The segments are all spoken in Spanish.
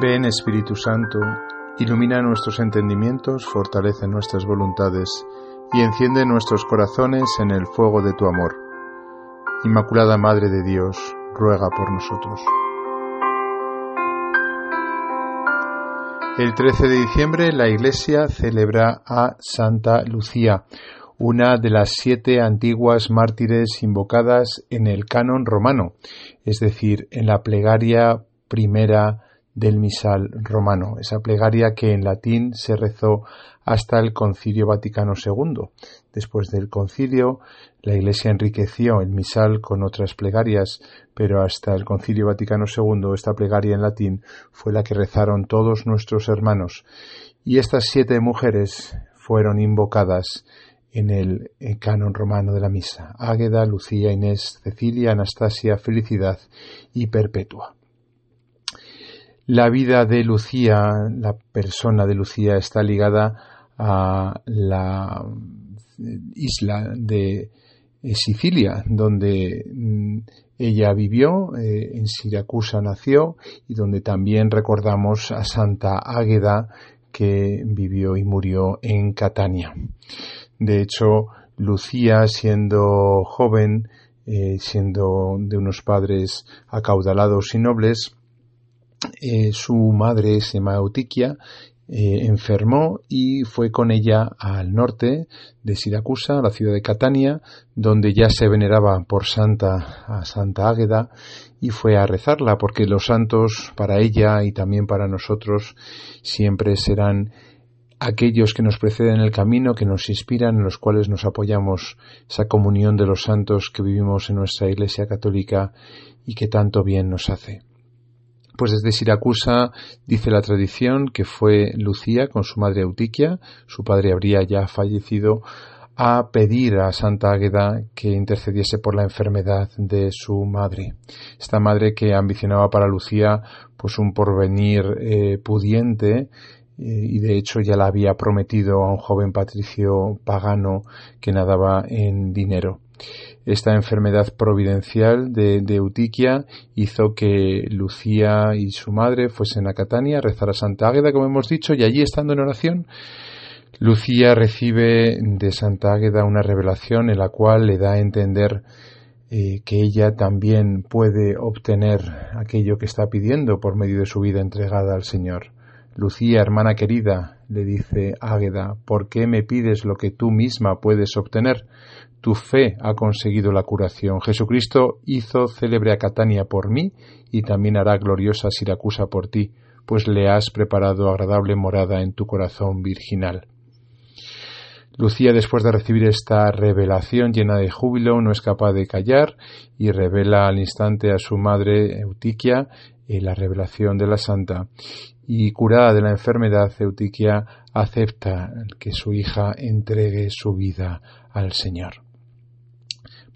Ven Espíritu Santo, ilumina nuestros entendimientos, fortalece nuestras voluntades y enciende nuestros corazones en el fuego de tu amor. Inmaculada Madre de Dios, ruega por nosotros. El 13 de diciembre la Iglesia celebra a Santa Lucía, una de las siete antiguas mártires invocadas en el canon romano, es decir, en la plegaria primera del misal romano, esa plegaria que en latín se rezó hasta el Concilio Vaticano II. Después del concilio, la Iglesia enriqueció el misal con otras plegarias, pero hasta el Concilio Vaticano II esta plegaria en latín fue la que rezaron todos nuestros hermanos. Y estas siete mujeres fueron invocadas en el canon romano de la misa. Águeda, Lucía, Inés, Cecilia, Anastasia, Felicidad y Perpetua. La vida de Lucía, la persona de Lucía está ligada a la isla de Sicilia, donde mm, ella vivió, eh, en Siracusa nació y donde también recordamos a Santa Águeda que vivió y murió en Catania. De hecho, Lucía, siendo joven, eh, siendo de unos padres acaudalados y nobles, eh, su madre, se eh, enfermó y fue con ella al norte de Siracusa, la ciudad de Catania, donde ya se veneraba por Santa a Santa Águeda y fue a rezarla, porque los santos para ella y también para nosotros siempre serán aquellos que nos preceden en el camino, que nos inspiran, en los cuales nos apoyamos, esa comunión de los santos que vivimos en nuestra Iglesia Católica y que tanto bien nos hace. Pues desde Siracusa dice la tradición que fue Lucía con su madre Eutiquia, su padre habría ya fallecido, a pedir a Santa Águeda que intercediese por la enfermedad de su madre. Esta madre que ambicionaba para Lucía pues un porvenir eh, pudiente eh, y de hecho ya la había prometido a un joven patricio pagano que nadaba en dinero. Esta enfermedad providencial de, Eutiquia hizo que Lucía y su madre fuesen a Catania a rezar a Santa Águeda, como hemos dicho, y allí estando en oración, Lucía recibe de Santa Águeda una revelación en la cual le da a entender eh, que ella también puede obtener aquello que está pidiendo por medio de su vida entregada al Señor. Lucía, hermana querida, le dice Águeda, ¿por qué me pides lo que tú misma puedes obtener? Tu fe ha conseguido la curación. Jesucristo hizo célebre a Catania por mí y también hará gloriosa Siracusa por ti, pues le has preparado agradable morada en tu corazón virginal. Lucía, después de recibir esta revelación llena de júbilo, no es capaz de callar y revela al instante a su madre Eutiquia eh, la revelación de la santa. Y curada de la enfermedad, Eutiquia acepta que su hija entregue su vida al Señor.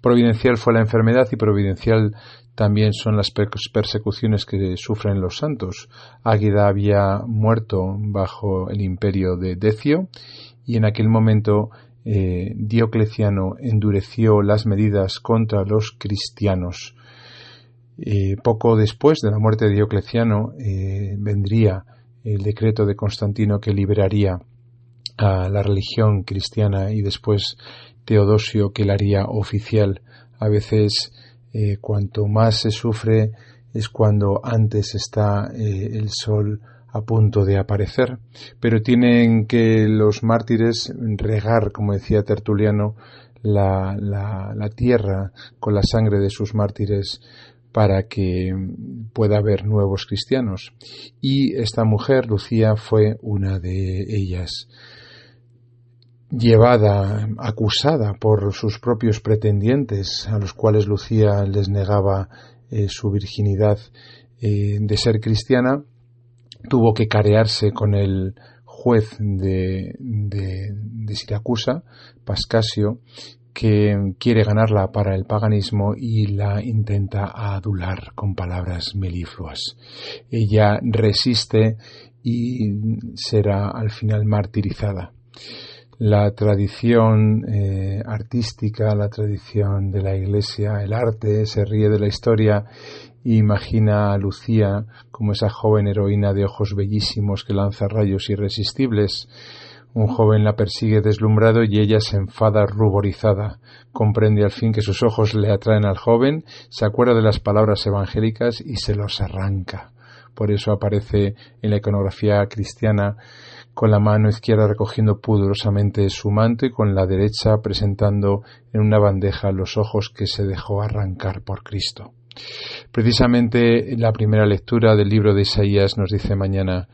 Providencial fue la enfermedad y providencial también son las persecuciones que sufren los santos. Águida había muerto bajo el imperio de Decio y en aquel momento eh, Diocleciano endureció las medidas contra los cristianos. Eh, poco después de la muerte de Diocleciano eh, vendría el decreto de Constantino que liberaría a la religión cristiana y después Teodosio que la haría oficial. A veces, eh, cuanto más se sufre, es cuando antes está eh, el sol a punto de aparecer. Pero tienen que los mártires regar, como decía Tertuliano, la, la, la tierra con la sangre de sus mártires para que pueda haber nuevos cristianos. Y esta mujer, Lucía, fue una de ellas llevada, acusada por sus propios pretendientes, a los cuales Lucía les negaba eh, su virginidad eh, de ser cristiana, tuvo que carearse con el juez de, de, de Siracusa, Pascasio, que quiere ganarla para el paganismo y la intenta adular con palabras melifluas. Ella resiste y será al final martirizada la tradición eh, artística, la tradición de la Iglesia, el arte, se ríe de la historia y imagina a Lucía como esa joven heroína de ojos bellísimos que lanza rayos irresistibles. Un joven la persigue deslumbrado y ella se enfada ruborizada. Comprende al fin que sus ojos le atraen al joven, se acuerda de las palabras evangélicas y se los arranca. Por eso aparece en la iconografía cristiana con la mano izquierda recogiendo pudorosamente su manto y con la derecha presentando en una bandeja los ojos que se dejó arrancar por Cristo. Precisamente la primera lectura del libro de Isaías nos dice mañana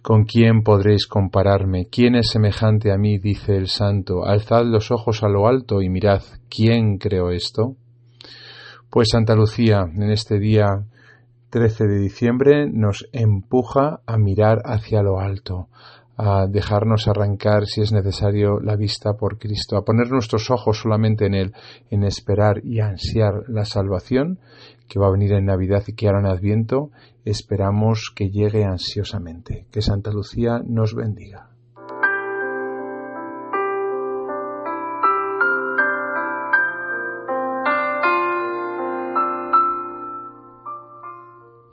¿Con quién podréis compararme? ¿Quién es semejante a mí? dice el santo. Alzad los ojos a lo alto y mirad, ¿quién creó esto? Pues Santa Lucía, en este día 13 de diciembre, nos empuja a mirar hacia lo alto, a dejarnos arrancar, si es necesario, la vista por Cristo, a poner nuestros ojos solamente en Él, en esperar y ansiar la salvación que va a venir en Navidad y que ahora en Adviento esperamos que llegue ansiosamente. Que Santa Lucía nos bendiga.